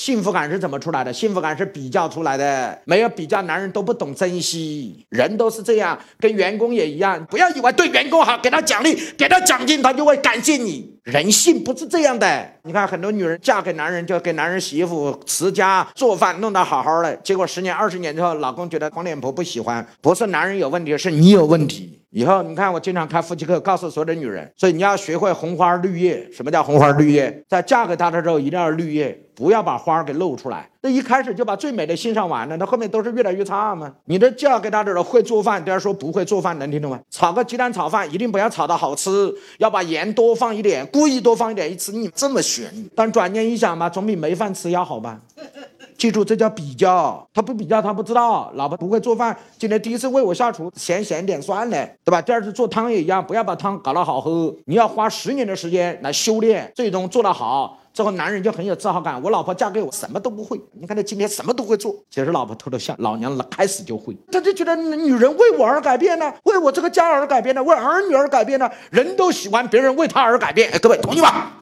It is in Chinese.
幸福感是怎么出来的？幸福感是比较出来的。没有比较，男人都不懂珍惜。人都是这样，跟员工也一样。不要以为对员工好，给他奖励，给他奖金，他就会感谢你。人性不是这样的。你看，很多女人嫁给男人，就给男人洗衣服、持家、做饭，弄得好好的。结果十年、二十年之后，老公觉得黄脸婆不喜欢，不是男人有问题，是你有问题。以后你看，我经常开夫妻课，告诉所有的女人，所以你要学会红花绿叶。什么叫红花绿叶？在嫁给他的时候，一定要绿叶，不要把花给露出来。那一开始就把最美的欣赏完了，那后面都是越来越差嘛。你这嫁给他的时候会做饭，第二说不会做饭，能听懂吗？炒个鸡蛋炒饭，一定不要炒的好吃，要把盐多放一点，故意多放一点，一吃你这么咸。但转念一想嘛，总比没饭吃要好吧。记住，这叫比较。他不比较，他不知道。老婆不会做饭，今天第一次为我下厨，咸咸点算了，对吧？第二次做汤也一样，不要把汤搞得好喝。你要花十年的时间来修炼，最终做得好，之后男人就很有自豪感。我老婆嫁给我，什么都不会。你看他今天什么都会做，其实老婆偷偷笑，老娘开始就会。他就觉得女人为我而改变呢，为我这个家而改变呢，为儿女而改变呢。人都喜欢别人为他而改变。哎各位同意吗？